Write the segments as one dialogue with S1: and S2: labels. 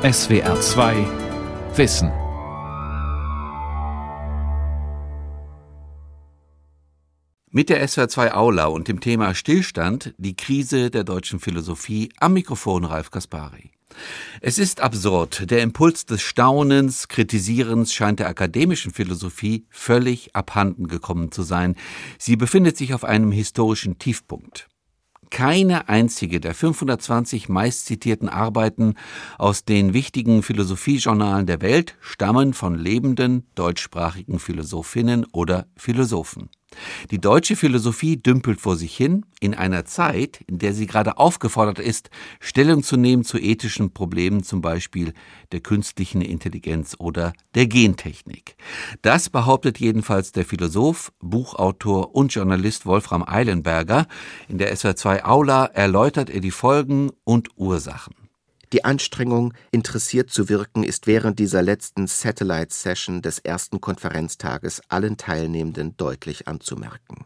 S1: SWR 2 Wissen.
S2: Mit der SWR 2 Aula und dem Thema Stillstand, die Krise der deutschen Philosophie, am Mikrofon Ralf Kaspari. Es ist absurd. Der Impuls des Staunens, Kritisierens scheint der akademischen Philosophie völlig abhanden gekommen zu sein. Sie befindet sich auf einem historischen Tiefpunkt. Keine einzige der 520 meistzitierten Arbeiten aus den wichtigen Philosophiejournalen der Welt stammen von lebenden deutschsprachigen Philosophinnen oder Philosophen. Die deutsche Philosophie dümpelt vor sich hin in einer Zeit, in der sie gerade aufgefordert ist, Stellung zu nehmen zu ethischen Problemen, zum Beispiel der künstlichen Intelligenz oder der Gentechnik. Das behauptet jedenfalls der Philosoph, Buchautor und Journalist Wolfram Eilenberger. In der SWR2 Aula erläutert er die Folgen und Ursachen.
S3: Die Anstrengung, interessiert zu wirken, ist während dieser letzten Satellite Session des ersten Konferenztages allen Teilnehmenden deutlich anzumerken.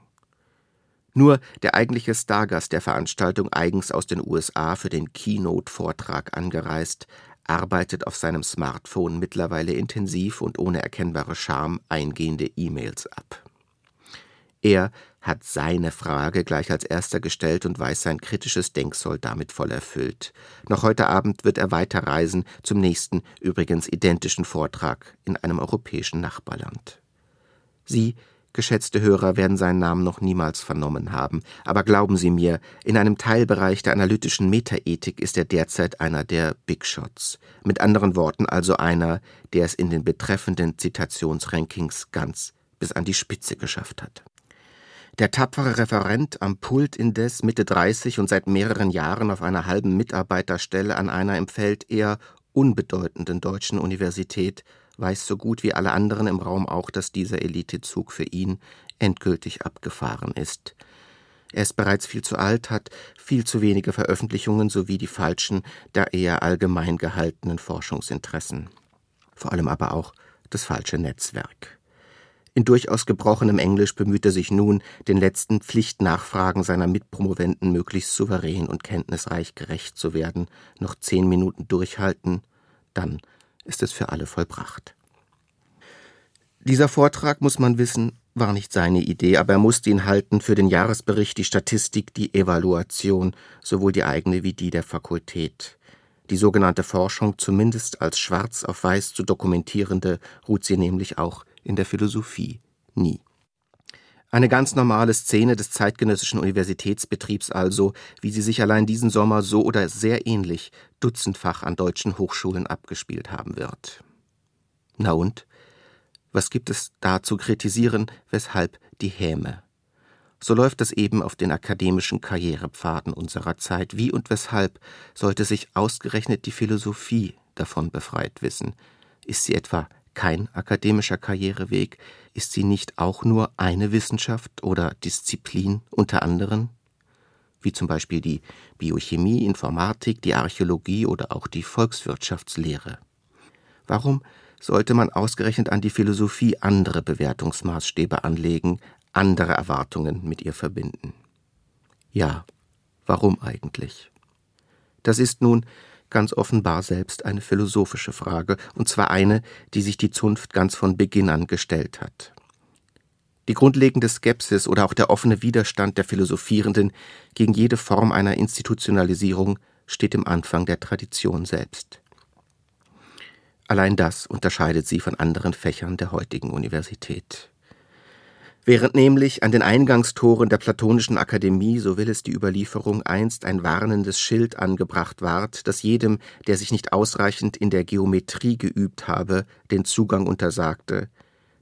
S3: Nur der eigentliche Stargast der Veranstaltung, eigens aus den USA für den Keynote-Vortrag angereist, arbeitet auf seinem Smartphone mittlerweile intensiv und ohne erkennbare Scham eingehende E-Mails ab. Er hat seine Frage gleich als erster gestellt und weiß sein kritisches Denksoll damit voll erfüllt. Noch heute Abend wird er weiterreisen zum nächsten, übrigens identischen Vortrag in einem europäischen Nachbarland. Sie, geschätzte Hörer, werden seinen Namen noch niemals vernommen haben, aber glauben Sie mir, in einem Teilbereich der analytischen Metaethik ist er derzeit einer der Big Shots. Mit anderen Worten also einer, der es in den betreffenden Zitationsrankings ganz bis an die Spitze geschafft hat. Der tapfere Referent am Pult indes Mitte 30 und seit mehreren Jahren auf einer halben Mitarbeiterstelle an einer im Feld eher unbedeutenden deutschen Universität weiß so gut wie alle anderen im Raum auch, dass dieser Elitezug für ihn endgültig abgefahren ist. Er ist bereits viel zu alt, hat viel zu wenige Veröffentlichungen sowie die falschen, da eher allgemein gehaltenen Forschungsinteressen. Vor allem aber auch das falsche Netzwerk. In durchaus gebrochenem Englisch bemüht er sich nun, den letzten Pflichtnachfragen seiner Mitpromoventen möglichst souverän und kenntnisreich gerecht zu werden, noch zehn Minuten durchhalten, dann ist es für alle vollbracht. Dieser Vortrag, muss man wissen, war nicht seine Idee, aber er musste ihn halten für den Jahresbericht, die Statistik, die Evaluation, sowohl die eigene wie die der Fakultät. Die sogenannte Forschung, zumindest als schwarz auf weiß zu dokumentierende, ruht sie nämlich auch in der Philosophie nie. Eine ganz normale Szene des zeitgenössischen Universitätsbetriebs also, wie sie sich allein diesen Sommer so oder sehr ähnlich dutzendfach an deutschen Hochschulen abgespielt haben wird. Na und? Was gibt es da zu kritisieren, weshalb die Häme? So läuft es eben auf den akademischen Karrierepfaden unserer Zeit. Wie und weshalb sollte sich ausgerechnet die Philosophie davon befreit wissen? Ist sie etwa kein akademischer Karriereweg? Ist sie nicht auch nur eine Wissenschaft oder Disziplin unter anderen? Wie zum Beispiel die Biochemie, Informatik, die Archäologie oder auch die Volkswirtschaftslehre. Warum sollte man ausgerechnet an die Philosophie andere Bewertungsmaßstäbe anlegen, andere Erwartungen mit ihr verbinden? Ja, warum eigentlich? Das ist nun ganz offenbar selbst eine philosophische Frage, und zwar eine, die sich die Zunft ganz von Beginn an gestellt hat. Die grundlegende Skepsis oder auch der offene Widerstand der Philosophierenden gegen jede Form einer Institutionalisierung steht im Anfang der Tradition selbst. Allein das unterscheidet sie von anderen Fächern der heutigen Universität. Während nämlich an den Eingangstoren der Platonischen Akademie, so will es die Überlieferung, einst ein warnendes Schild angebracht ward, das jedem, der sich nicht ausreichend in der Geometrie geübt habe, den Zugang untersagte,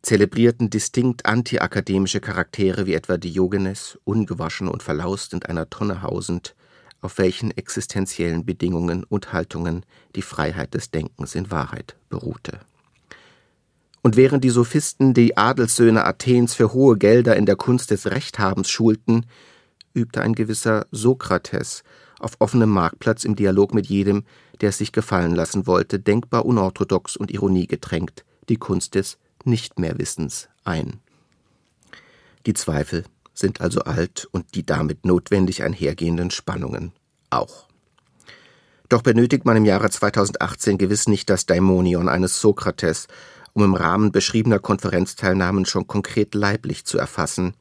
S3: zelebrierten distinkt antiakademische Charaktere wie etwa Diogenes, ungewaschen und verlaust in einer Tonne hausend, auf welchen existenziellen Bedingungen und Haltungen die Freiheit des Denkens in Wahrheit beruhte und während die Sophisten die Adelssöhne Athens für hohe Gelder in der Kunst des Rechthabens schulten, übte ein gewisser Sokrates auf offenem Marktplatz im Dialog mit jedem, der es sich gefallen lassen wollte, denkbar unorthodox und ironiegetränkt, die Kunst des Nichtmehrwissens ein. Die Zweifel sind also alt und die damit notwendig einhergehenden Spannungen auch. Doch benötigt man im Jahre 2018 gewiss nicht das Daimonion eines Sokrates, um im Rahmen beschriebener Konferenzteilnahmen schon konkret leiblich zu erfassen,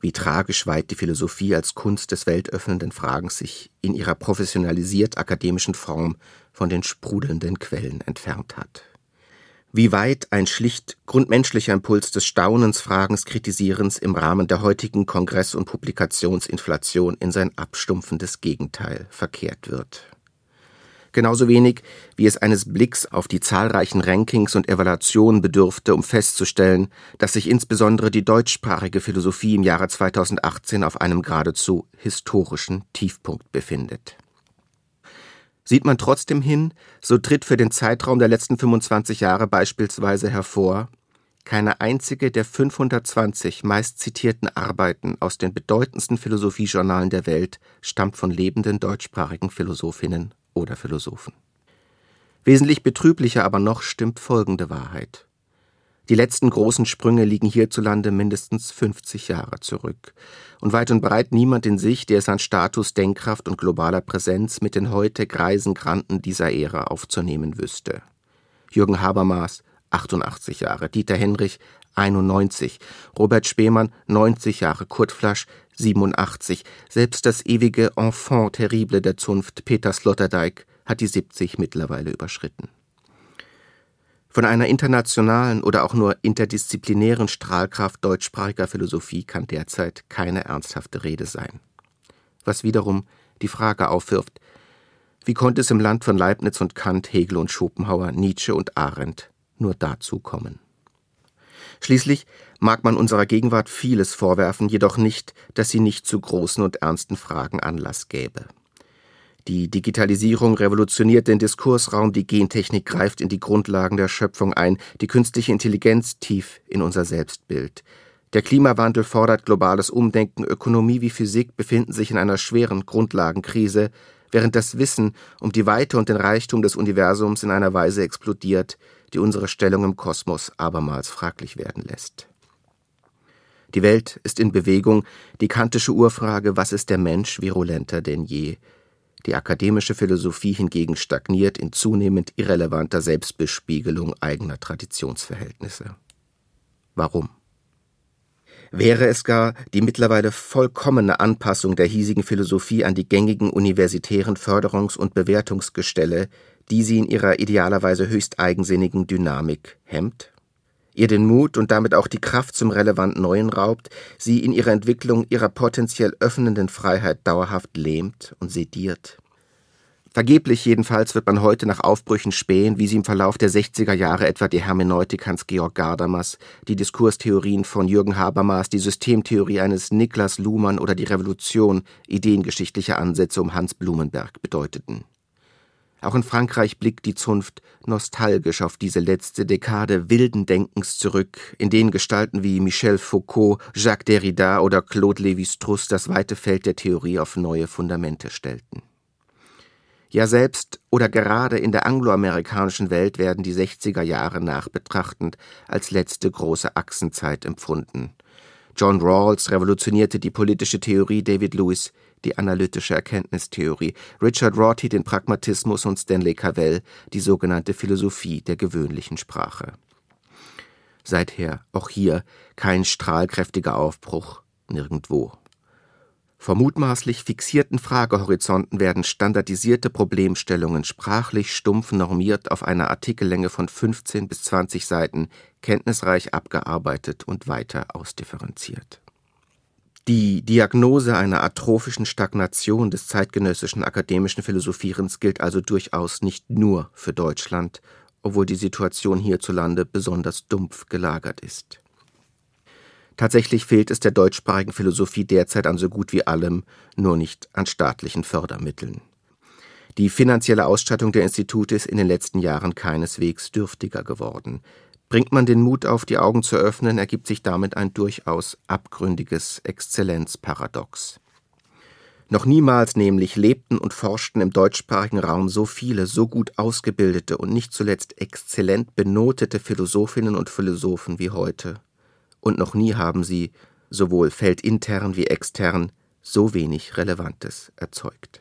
S3: wie tragisch weit die Philosophie als Kunst des weltöffnenden Fragens sich in ihrer professionalisiert akademischen Form von den sprudelnden Quellen entfernt hat. Wie weit ein schlicht grundmenschlicher Impuls des Staunens, Fragens, Kritisierens im Rahmen der heutigen Kongress- und Publikationsinflation in sein abstumpfendes Gegenteil verkehrt wird genauso wenig wie es eines Blicks auf die zahlreichen Rankings und Evaluationen bedürfte, um festzustellen, dass sich insbesondere die deutschsprachige Philosophie im Jahre 2018 auf einem geradezu historischen Tiefpunkt befindet. Sieht man trotzdem hin, so tritt für den Zeitraum der letzten 25 Jahre beispielsweise hervor, keine einzige der 520 meist zitierten Arbeiten aus den bedeutendsten Philosophiejournalen der Welt stammt von lebenden deutschsprachigen Philosophinnen oder Philosophen. Wesentlich betrüblicher aber noch stimmt folgende Wahrheit. Die letzten großen Sprünge liegen hierzulande mindestens 50 Jahre zurück und weit und breit niemand in sich, der es an Status, Denkkraft und globaler Präsenz mit den heute greisen Granden dieser Ära aufzunehmen wüsste. Jürgen Habermas, 88 Jahre, Dieter Henrich, 91, Robert Spemann, 90 Jahre, Kurt Flasch, 87. Selbst das ewige Enfant terrible der Zunft, Peter Sloterdijk, hat die 70 mittlerweile überschritten. Von einer internationalen oder auch nur interdisziplinären Strahlkraft deutschsprachiger Philosophie kann derzeit keine ernsthafte Rede sein. Was wiederum die Frage aufwirft, wie konnte es im Land von Leibniz und Kant, Hegel und Schopenhauer, Nietzsche und Arendt nur dazu kommen? Schließlich mag man unserer Gegenwart vieles vorwerfen, jedoch nicht, dass sie nicht zu großen und ernsten Fragen Anlass gäbe. Die Digitalisierung revolutioniert den Diskursraum, die Gentechnik greift in die Grundlagen der Schöpfung ein, die künstliche Intelligenz tief in unser Selbstbild. Der Klimawandel fordert globales Umdenken, Ökonomie wie Physik befinden sich in einer schweren Grundlagenkrise, während das Wissen um die Weite und den Reichtum des Universums in einer Weise explodiert, die unsere Stellung im Kosmos abermals fraglich werden lässt. Die Welt ist in Bewegung, die kantische Urfrage, was ist der Mensch, virulenter denn je. Die akademische Philosophie hingegen stagniert in zunehmend irrelevanter Selbstbespiegelung eigener Traditionsverhältnisse. Warum? Wäre es gar die mittlerweile vollkommene Anpassung der hiesigen Philosophie an die gängigen universitären Förderungs- und Bewertungsgestelle, die sie in ihrer idealerweise höchst eigensinnigen Dynamik hemmt? Ihr den Mut und damit auch die Kraft zum relevant Neuen raubt, sie in ihrer Entwicklung ihrer potenziell öffnenden Freiheit dauerhaft lähmt und sediert. Vergeblich jedenfalls wird man heute nach Aufbrüchen spähen, wie sie im Verlauf der 60er Jahre etwa die Hermeneutik Hans-Georg Gadamas, die Diskurstheorien von Jürgen Habermas, die Systemtheorie eines Niklas Luhmann oder die Revolution ideengeschichtlicher Ansätze um Hans Blumenberg bedeuteten. Auch in Frankreich blickt die Zunft nostalgisch auf diese letzte Dekade wilden Denkens zurück, in denen Gestalten wie Michel Foucault, Jacques Derrida oder Claude Lévi-Strauss das weite Feld der Theorie auf neue Fundamente stellten. Ja selbst oder gerade in der angloamerikanischen Welt werden die 60er Jahre nachbetrachtend als letzte große Achsenzeit empfunden. John Rawls revolutionierte die politische Theorie David Lewis die analytische Erkenntnistheorie, Richard Rorty den Pragmatismus und Stanley Cavell die sogenannte Philosophie der gewöhnlichen Sprache. Seither auch hier kein strahlkräftiger Aufbruch, nirgendwo. Vor mutmaßlich fixierten Fragehorizonten werden standardisierte Problemstellungen sprachlich stumpf normiert auf einer Artikellänge von 15 bis 20 Seiten kenntnisreich abgearbeitet und weiter ausdifferenziert. Die Diagnose einer atrophischen Stagnation des zeitgenössischen akademischen Philosophierens gilt also durchaus nicht nur für Deutschland, obwohl die Situation hierzulande besonders dumpf gelagert ist. Tatsächlich fehlt es der deutschsprachigen Philosophie derzeit an so gut wie allem, nur nicht an staatlichen Fördermitteln. Die finanzielle Ausstattung der Institute ist in den letzten Jahren keineswegs dürftiger geworden. Bringt man den Mut auf, die Augen zu öffnen, ergibt sich damit ein durchaus abgründiges Exzellenzparadox. Noch niemals nämlich lebten und forschten im deutschsprachigen Raum so viele, so gut ausgebildete und nicht zuletzt exzellent benotete Philosophinnen und Philosophen wie heute. Und noch nie haben sie, sowohl feldintern wie extern, so wenig Relevantes erzeugt.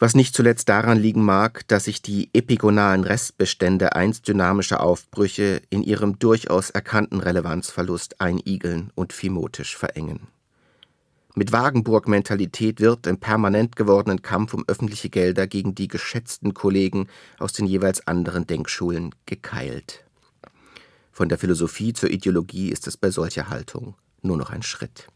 S3: Was nicht zuletzt daran liegen mag, dass sich die epigonalen Restbestände einst dynamischer Aufbrüche in ihrem durchaus erkannten Relevanzverlust einigeln und phimotisch verengen. Mit Wagenburg-Mentalität wird im permanent gewordenen Kampf um öffentliche Gelder gegen die geschätzten Kollegen aus den jeweils anderen Denkschulen gekeilt. Von der Philosophie zur Ideologie ist es bei solcher Haltung nur noch ein Schritt.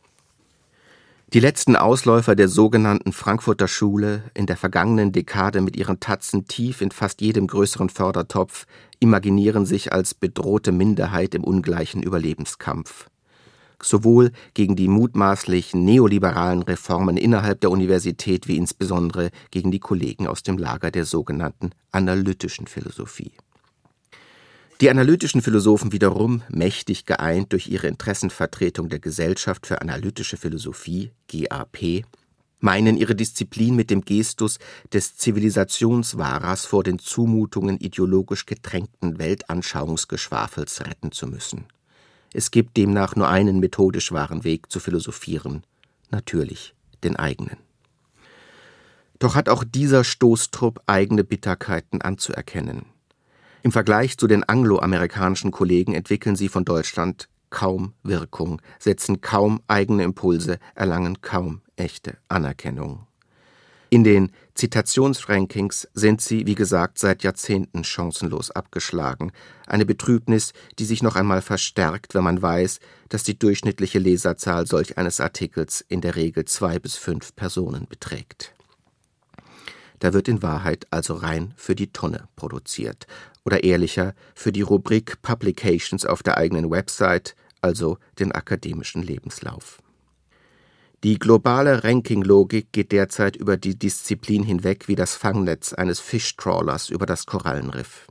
S3: Die letzten Ausläufer der sogenannten Frankfurter Schule, in der vergangenen Dekade mit ihren Tatzen tief in fast jedem größeren Fördertopf, imaginieren sich als bedrohte Minderheit im ungleichen Überlebenskampf sowohl gegen die mutmaßlich neoliberalen Reformen innerhalb der Universität wie insbesondere gegen die Kollegen aus dem Lager der sogenannten analytischen Philosophie. Die analytischen Philosophen wiederum, mächtig geeint durch ihre Interessenvertretung der Gesellschaft für analytische Philosophie GAP, meinen ihre Disziplin mit dem Gestus des Zivilisationswahrers vor den Zumutungen ideologisch getränkten Weltanschauungsgeschwafels retten zu müssen. Es gibt demnach nur einen methodisch wahren Weg zu philosophieren, natürlich den eigenen. Doch hat auch dieser Stoßtrupp eigene Bitterkeiten anzuerkennen. Im Vergleich zu den angloamerikanischen Kollegen entwickeln sie von Deutschland kaum Wirkung, setzen kaum eigene Impulse, erlangen kaum echte Anerkennung. In den Zitationsrankings sind sie, wie gesagt, seit Jahrzehnten chancenlos abgeschlagen. Eine Betrübnis, die sich noch einmal verstärkt, wenn man weiß, dass die durchschnittliche Leserzahl solch eines Artikels in der Regel zwei bis fünf Personen beträgt. Da wird in Wahrheit also rein für die Tonne produziert. Oder ehrlicher, für die Rubrik Publications auf der eigenen Website, also den akademischen Lebenslauf. Die globale Ranking-Logik geht derzeit über die Disziplin hinweg wie das Fangnetz eines Fischtrawlers über das Korallenriff.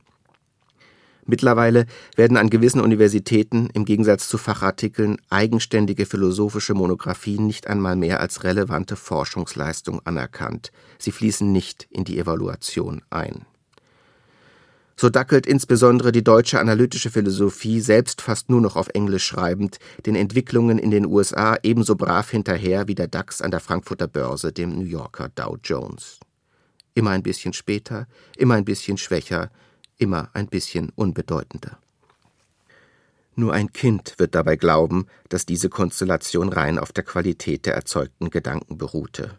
S3: Mittlerweile werden an gewissen Universitäten im Gegensatz zu Fachartikeln eigenständige philosophische Monographien nicht einmal mehr als relevante Forschungsleistung anerkannt. Sie fließen nicht in die Evaluation ein so dackelt insbesondere die deutsche analytische Philosophie, selbst fast nur noch auf Englisch schreibend, den Entwicklungen in den USA ebenso brav hinterher wie der DAX an der Frankfurter Börse dem New Yorker Dow Jones. Immer ein bisschen später, immer ein bisschen schwächer, immer ein bisschen unbedeutender. Nur ein Kind wird dabei glauben, dass diese Konstellation rein auf der Qualität der erzeugten Gedanken beruhte.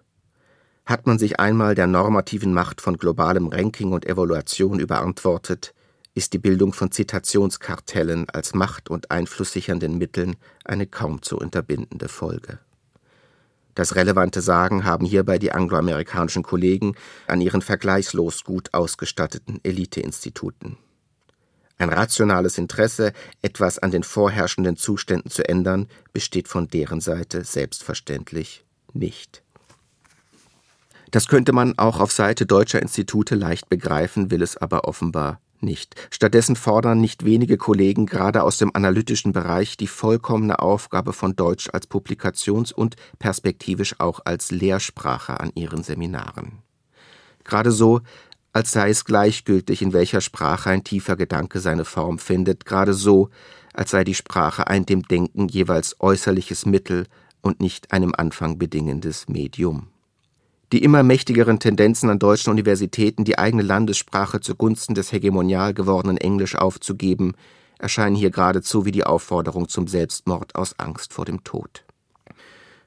S3: Hat man sich einmal der normativen Macht von globalem Ranking und Evaluation überantwortet, ist die Bildung von Zitationskartellen als macht- und einflusssichernden Mitteln eine kaum zu unterbindende Folge. Das relevante Sagen haben hierbei die angloamerikanischen Kollegen an ihren vergleichslos gut ausgestatteten Eliteinstituten. Ein rationales Interesse, etwas an den vorherrschenden Zuständen zu ändern, besteht von deren Seite selbstverständlich nicht. Das könnte man auch auf Seite deutscher Institute leicht begreifen, will es aber offenbar nicht. Stattdessen fordern nicht wenige Kollegen gerade aus dem analytischen Bereich die vollkommene Aufgabe von Deutsch als Publikations- und perspektivisch auch als Lehrsprache an ihren Seminaren. Gerade so, als sei es gleichgültig, in welcher Sprache ein tiefer Gedanke seine Form findet, gerade so, als sei die Sprache ein dem Denken jeweils äußerliches Mittel und nicht einem Anfang bedingendes Medium. Die immer mächtigeren Tendenzen an deutschen Universitäten, die eigene Landessprache zugunsten des hegemonial gewordenen Englisch aufzugeben, erscheinen hier geradezu wie die Aufforderung zum Selbstmord aus Angst vor dem Tod.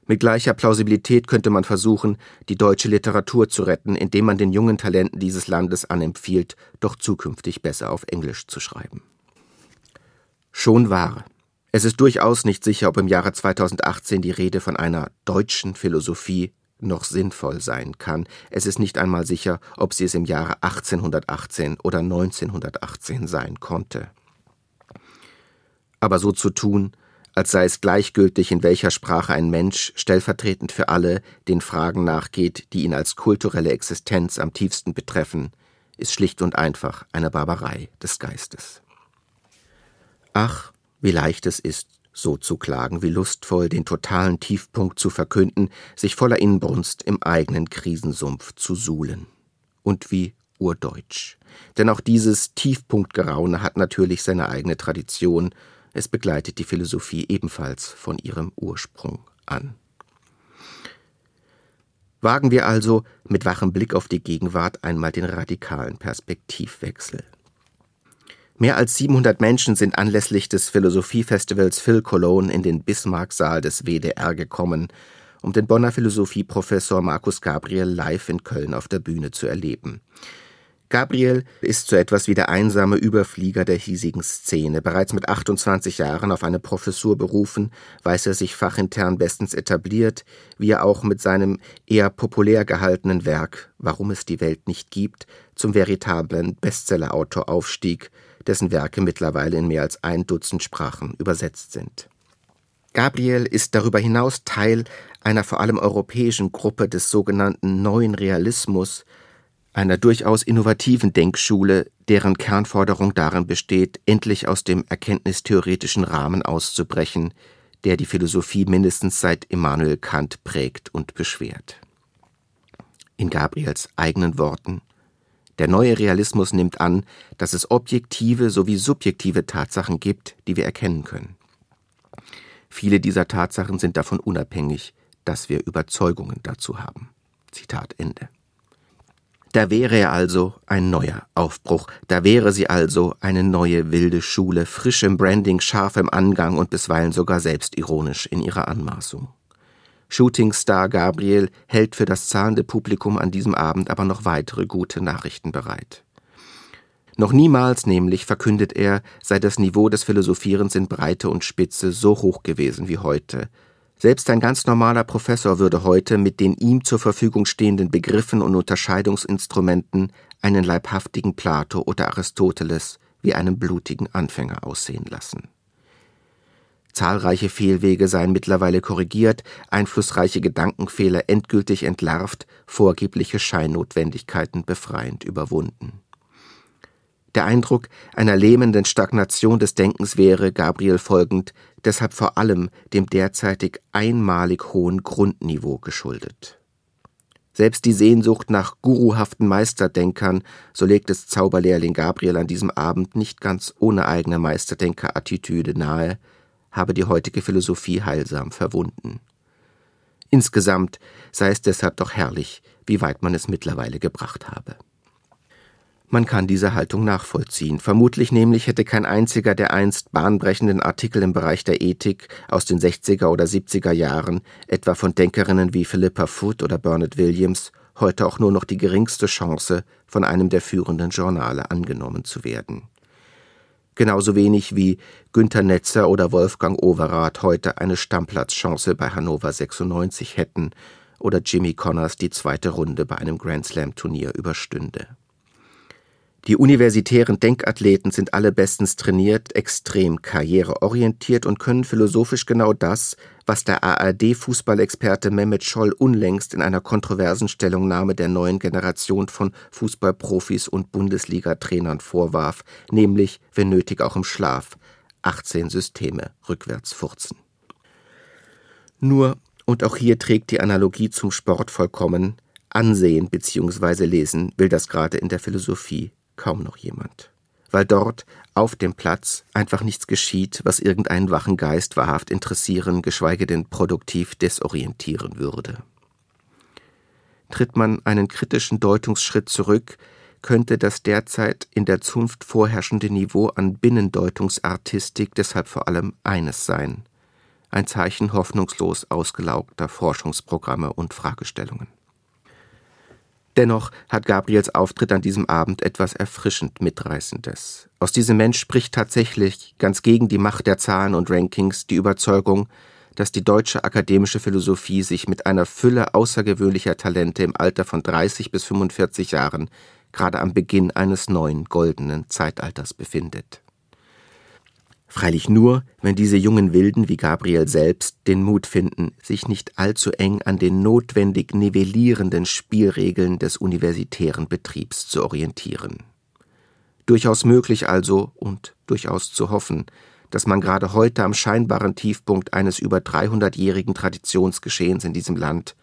S3: Mit gleicher Plausibilität könnte man versuchen, die deutsche Literatur zu retten, indem man den jungen Talenten dieses Landes anempfiehlt, doch zukünftig besser auf Englisch zu schreiben. Schon wahr. Es ist durchaus nicht sicher, ob im Jahre 2018 die Rede von einer deutschen Philosophie noch sinnvoll sein kann. Es ist nicht einmal sicher, ob sie es im Jahre 1818 oder 1918 sein konnte. Aber so zu tun, als sei es gleichgültig, in welcher Sprache ein Mensch stellvertretend für alle den Fragen nachgeht, die ihn als kulturelle Existenz am tiefsten betreffen, ist schlicht und einfach eine Barbarei des Geistes. Ach, wie leicht es ist, so zu klagen, wie lustvoll den totalen Tiefpunkt zu verkünden, sich voller Inbrunst im eigenen Krisensumpf zu suhlen. Und wie urdeutsch. Denn auch dieses Tiefpunktgeraune hat natürlich seine eigene Tradition, es begleitet die Philosophie ebenfalls von ihrem Ursprung an. Wagen wir also mit wachem Blick auf die Gegenwart einmal den radikalen Perspektivwechsel. Mehr als 700 Menschen sind anlässlich des Philosophiefestivals Phil Cologne in den Bismarcksaal des WDR gekommen, um den Bonner Philosophieprofessor Markus Gabriel live in Köln auf der Bühne zu erleben. Gabriel ist so etwas wie der einsame Überflieger der hiesigen Szene. Bereits mit 28 Jahren auf eine Professur berufen, weiß er sich fachintern bestens etabliert, wie er auch mit seinem eher populär gehaltenen Werk Warum es die Welt nicht gibt zum veritablen Bestsellerautor aufstieg, dessen Werke mittlerweile in mehr als ein Dutzend Sprachen übersetzt sind. Gabriel ist darüber hinaus Teil einer vor allem europäischen Gruppe des sogenannten Neuen Realismus, einer durchaus innovativen Denkschule, deren Kernforderung darin besteht, endlich aus dem erkenntnistheoretischen Rahmen auszubrechen, der die Philosophie mindestens seit Immanuel Kant prägt und beschwert. In Gabriels eigenen Worten Der neue Realismus nimmt an, dass es objektive sowie subjektive Tatsachen gibt, die wir erkennen können. Viele dieser Tatsachen sind davon unabhängig, dass wir Überzeugungen dazu haben. Zitat Ende. Da wäre er also ein neuer Aufbruch, da wäre sie also eine neue wilde Schule, frisch im Branding, scharf im Angang und bisweilen sogar selbstironisch in ihrer Anmaßung. Shootingstar Gabriel hält für das zahlende Publikum an diesem Abend aber noch weitere gute Nachrichten bereit. Noch niemals nämlich, verkündet er, sei das Niveau des Philosophierens in Breite und Spitze so hoch gewesen wie heute, selbst ein ganz normaler Professor würde heute mit den ihm zur Verfügung stehenden Begriffen und Unterscheidungsinstrumenten einen leibhaftigen Plato oder Aristoteles wie einen blutigen Anfänger aussehen lassen. Zahlreiche Fehlwege seien mittlerweile korrigiert, einflussreiche Gedankenfehler endgültig entlarvt, vorgebliche Scheinnotwendigkeiten befreiend überwunden. Der Eindruck einer lähmenden Stagnation des Denkens wäre, Gabriel folgend, deshalb vor allem dem derzeitig einmalig hohen Grundniveau geschuldet. Selbst die Sehnsucht nach guruhaften Meisterdenkern, so legt es Zauberlehrling Gabriel an diesem Abend nicht ganz ohne eigene Meisterdenker-Attitüde nahe, habe die heutige Philosophie heilsam verwunden. Insgesamt sei es deshalb doch herrlich, wie weit man es mittlerweile gebracht habe. Man kann diese Haltung nachvollziehen. Vermutlich nämlich hätte kein einziger der einst bahnbrechenden Artikel im Bereich der Ethik aus den 60er oder 70er Jahren, etwa von Denkerinnen wie Philippa Foot oder Bernard Williams, heute auch nur noch die geringste Chance, von einem der führenden Journale angenommen zu werden. Genauso wenig wie Günter Netzer oder Wolfgang Overath heute eine Stammplatzchance bei Hannover 96 hätten oder Jimmy Connors die zweite Runde bei einem Grand Slam Turnier überstünde. Die universitären Denkathleten sind alle bestens trainiert, extrem karriereorientiert und können philosophisch genau das, was der ARD-Fußballexperte Mehmet Scholl unlängst in einer kontroversen Stellungnahme der neuen Generation von Fußballprofis und Bundesliga-Trainern vorwarf, nämlich, wenn nötig auch im Schlaf, 18 Systeme rückwärts furzen. Nur, und auch hier trägt die Analogie zum Sport vollkommen, ansehen bzw. lesen will das gerade in der Philosophie kaum noch jemand, weil dort auf dem Platz einfach nichts geschieht, was irgendeinen wachen Geist wahrhaft interessieren, geschweige denn produktiv desorientieren würde. Tritt man einen kritischen Deutungsschritt zurück, könnte das derzeit in der Zunft vorherrschende Niveau an Binnendeutungsartistik deshalb vor allem eines sein ein Zeichen hoffnungslos ausgelaugter Forschungsprogramme und Fragestellungen. Dennoch hat Gabriels Auftritt an diesem Abend etwas erfrischend Mitreißendes. Aus diesem Mensch spricht tatsächlich, ganz gegen die Macht der Zahlen und Rankings, die Überzeugung, dass die deutsche akademische Philosophie sich mit einer Fülle außergewöhnlicher Talente im Alter von 30 bis 45 Jahren gerade am Beginn eines neuen goldenen Zeitalters befindet. Freilich nur, wenn diese jungen Wilden wie Gabriel selbst den Mut finden, sich nicht allzu eng an den notwendig nivellierenden Spielregeln des universitären Betriebs zu orientieren. Durchaus möglich also und durchaus zu hoffen, dass man gerade heute am scheinbaren Tiefpunkt eines über 300-jährigen Traditionsgeschehens in diesem Land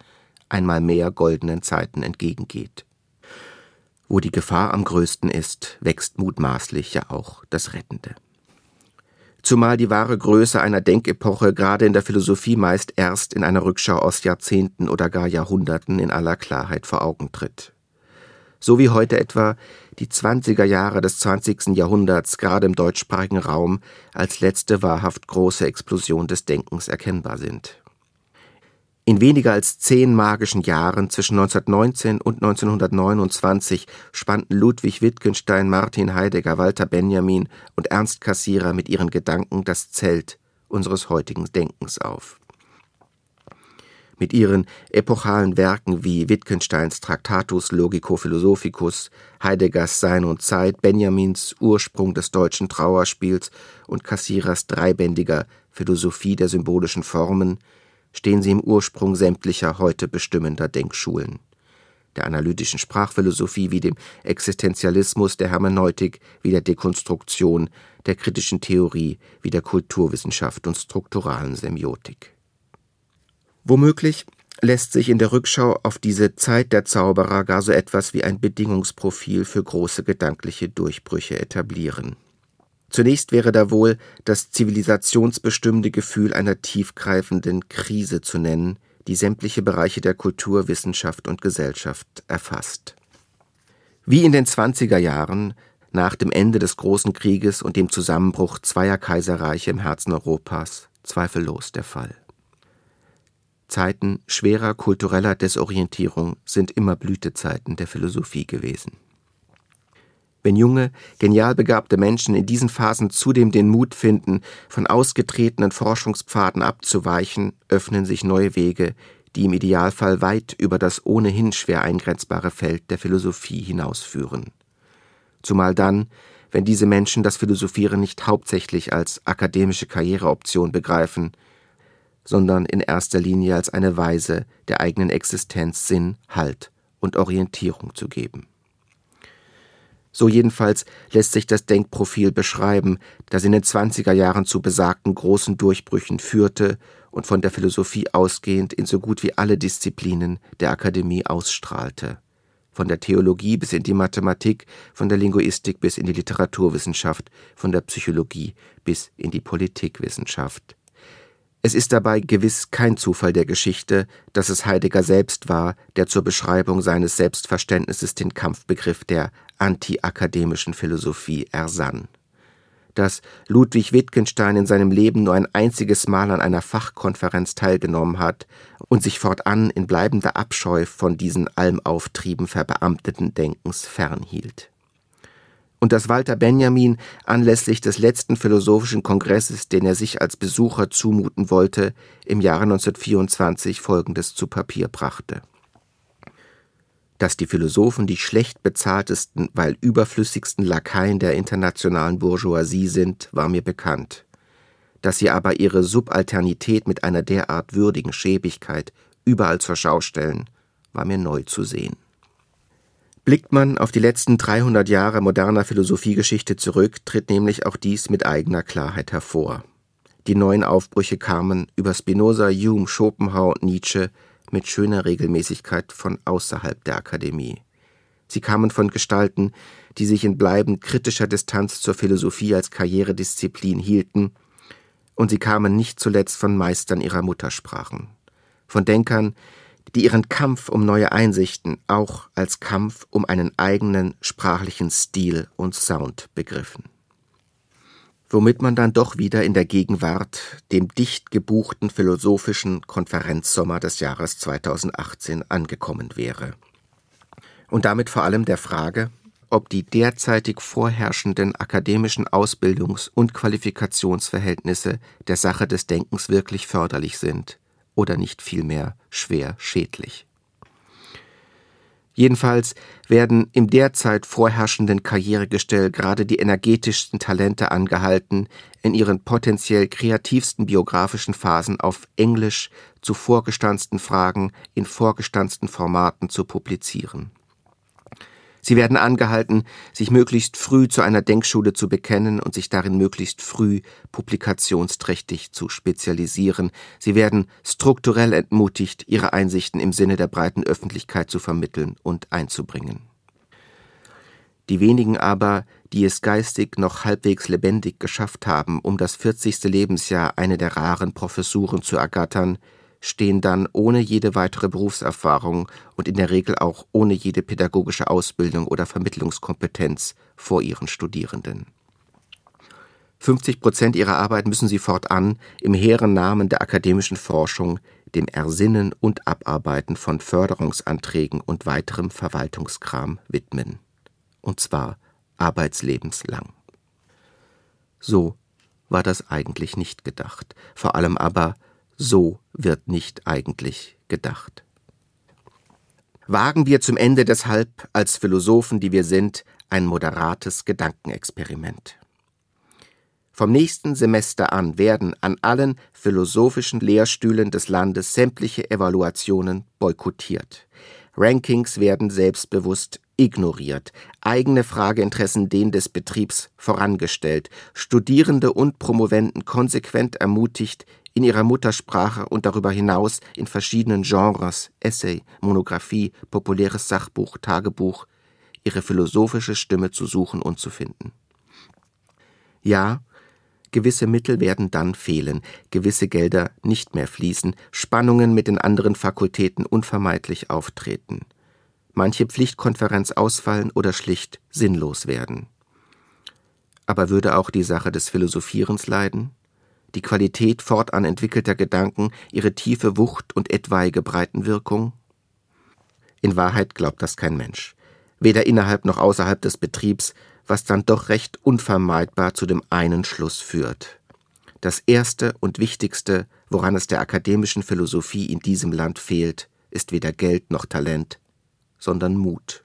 S3: einmal mehr goldenen Zeiten entgegengeht. Wo die Gefahr am größten ist, wächst mutmaßlich ja auch das Rettende. Zumal die wahre Größe einer Denkepoche gerade in der Philosophie meist erst in einer Rückschau aus Jahrzehnten oder gar Jahrhunderten in aller Klarheit vor Augen tritt. So wie heute etwa die 20er Jahre des 20. Jahrhunderts gerade im deutschsprachigen Raum als letzte wahrhaft große Explosion des Denkens erkennbar sind. In weniger als zehn magischen Jahren zwischen 1919 und 1929 spannten Ludwig Wittgenstein, Martin Heidegger, Walter Benjamin und Ernst Cassirer mit ihren Gedanken das Zelt unseres heutigen Denkens auf. Mit ihren epochalen Werken wie Wittgensteins Tractatus Logico Philosophicus, Heideggers Sein und Zeit, Benjamins Ursprung des deutschen Trauerspiels und Cassirers dreibändiger Philosophie der symbolischen Formen stehen sie im Ursprung sämtlicher heute bestimmender Denkschulen der analytischen Sprachphilosophie wie dem Existenzialismus, der Hermeneutik wie der Dekonstruktion, der kritischen Theorie wie der Kulturwissenschaft und strukturalen Semiotik. Womöglich lässt sich in der Rückschau auf diese Zeit der Zauberer gar so etwas wie ein Bedingungsprofil für große gedankliche Durchbrüche etablieren Zunächst wäre da wohl das zivilisationsbestimmende Gefühl einer tiefgreifenden Krise zu nennen, die sämtliche Bereiche der Kultur, Wissenschaft und Gesellschaft erfasst. Wie in den 20er Jahren, nach dem Ende des Großen Krieges und dem Zusammenbruch zweier Kaiserreiche im Herzen Europas, zweifellos der Fall. Zeiten schwerer kultureller Desorientierung sind immer Blütezeiten der Philosophie gewesen wenn junge, genial begabte Menschen in diesen Phasen zudem den Mut finden, von ausgetretenen Forschungspfaden abzuweichen, öffnen sich neue Wege, die im Idealfall weit über das ohnehin schwer eingrenzbare Feld der Philosophie hinausführen. Zumal dann, wenn diese Menschen das Philosophieren nicht hauptsächlich als akademische Karriereoption begreifen, sondern in erster Linie als eine Weise, der eigenen Existenz Sinn, Halt und Orientierung zu geben so jedenfalls lässt sich das Denkprofil beschreiben, das in den 20er Jahren zu besagten großen Durchbrüchen führte und von der Philosophie ausgehend in so gut wie alle Disziplinen der Akademie ausstrahlte. Von der Theologie bis in die Mathematik, von der Linguistik bis in die Literaturwissenschaft, von der Psychologie bis in die Politikwissenschaft. Es ist dabei gewiss kein Zufall der Geschichte, dass es Heidegger selbst war, der zur Beschreibung seines Selbstverständnisses den Kampfbegriff der antiakademischen Philosophie ersann. Dass Ludwig Wittgenstein in seinem Leben nur ein einziges Mal an einer Fachkonferenz teilgenommen hat und sich fortan in bleibender Abscheu von diesen Almauftrieben verbeamteten Denkens fernhielt und dass Walter Benjamin anlässlich des letzten philosophischen Kongresses, den er sich als Besucher zumuten wollte, im Jahre 1924 Folgendes zu Papier brachte. Dass die Philosophen die schlecht bezahltesten, weil überflüssigsten Lakaien der internationalen Bourgeoisie sind, war mir bekannt. Dass sie aber ihre Subalternität mit einer derart würdigen Schäbigkeit überall zur Schau stellen, war mir neu zu sehen. Blickt man auf die letzten 300 Jahre moderner Philosophiegeschichte zurück, tritt nämlich auch dies mit eigener Klarheit hervor. Die neuen Aufbrüche kamen über Spinoza, Hume, Schopenhauer und Nietzsche mit schöner Regelmäßigkeit von außerhalb der Akademie. Sie kamen von Gestalten, die sich in bleibend kritischer Distanz zur Philosophie als Karrieredisziplin hielten, und sie kamen nicht zuletzt von Meistern ihrer Muttersprachen, von Denkern, die ihren Kampf um neue Einsichten auch als Kampf um einen eigenen sprachlichen Stil und Sound begriffen. Womit man dann doch wieder in der Gegenwart, dem dicht gebuchten philosophischen Konferenzsommer des Jahres 2018 angekommen wäre. Und damit vor allem der Frage, ob die derzeitig vorherrschenden akademischen Ausbildungs- und Qualifikationsverhältnisse der Sache des Denkens wirklich förderlich sind oder nicht vielmehr schwer schädlich. Jedenfalls werden im derzeit vorherrschenden Karrieregestell gerade die energetischsten Talente angehalten, in ihren potenziell kreativsten biografischen Phasen auf Englisch zu vorgestanzten Fragen in vorgestanzten Formaten zu publizieren. Sie werden angehalten, sich möglichst früh zu einer Denkschule zu bekennen und sich darin möglichst früh publikationsträchtig zu spezialisieren. Sie werden strukturell entmutigt, ihre Einsichten im Sinne der breiten Öffentlichkeit zu vermitteln und einzubringen. Die wenigen aber, die es geistig noch halbwegs lebendig geschafft haben, um das 40. Lebensjahr eine der raren Professuren zu ergattern, stehen dann ohne jede weitere Berufserfahrung und in der Regel auch ohne jede pädagogische Ausbildung oder Vermittlungskompetenz vor ihren Studierenden. 50 Prozent ihrer Arbeit müssen sie fortan im hehren Namen der akademischen Forschung dem Ersinnen und Abarbeiten von Förderungsanträgen und weiterem Verwaltungskram widmen. Und zwar arbeitslebenslang. So war das eigentlich nicht gedacht, vor allem aber so wird nicht eigentlich gedacht. Wagen wir zum Ende deshalb als Philosophen, die wir sind, ein moderates Gedankenexperiment. Vom nächsten Semester an werden an allen philosophischen Lehrstühlen des Landes sämtliche Evaluationen boykottiert. Rankings werden selbstbewusst ignoriert, eigene Frageinteressen denen des Betriebs vorangestellt, Studierende und Promovenden konsequent ermutigt, in ihrer Muttersprache und darüber hinaus in verschiedenen Genres Essay, Monographie, populäres Sachbuch, Tagebuch ihre philosophische Stimme zu suchen und zu finden. Ja, gewisse Mittel werden dann fehlen, gewisse Gelder nicht mehr fließen, Spannungen mit den anderen Fakultäten unvermeidlich auftreten, manche Pflichtkonferenz ausfallen oder schlicht sinnlos werden. Aber würde auch die Sache des Philosophierens leiden? Die Qualität fortan entwickelter Gedanken, ihre tiefe Wucht und etwaige Breitenwirkung? In Wahrheit glaubt das kein Mensch, weder innerhalb noch außerhalb des Betriebs, was dann doch recht unvermeidbar zu dem einen Schluss führt. Das Erste und Wichtigste, woran es der akademischen Philosophie in diesem Land fehlt, ist weder Geld noch Talent, sondern Mut.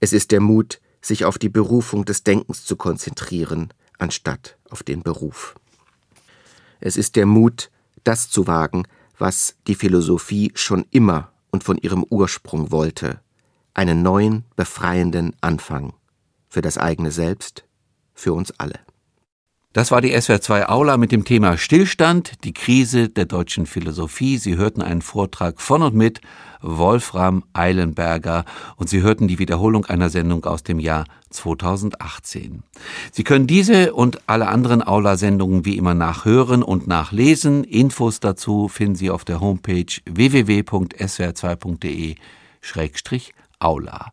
S3: Es ist der Mut, sich auf die Berufung des Denkens zu konzentrieren, anstatt auf den Beruf. Es ist der Mut, das zu wagen, was die Philosophie schon immer und von ihrem Ursprung wollte, einen neuen, befreienden Anfang für das eigene Selbst, für uns alle.
S2: Das war die SWR2 Aula mit dem Thema Stillstand, die Krise der deutschen Philosophie. Sie hörten einen Vortrag von und mit Wolfram Eilenberger und Sie hörten die Wiederholung einer Sendung aus dem Jahr 2018. Sie können diese und alle anderen Aula-Sendungen wie immer nachhören und nachlesen. Infos dazu finden Sie auf der Homepage www.swr2.de-aula.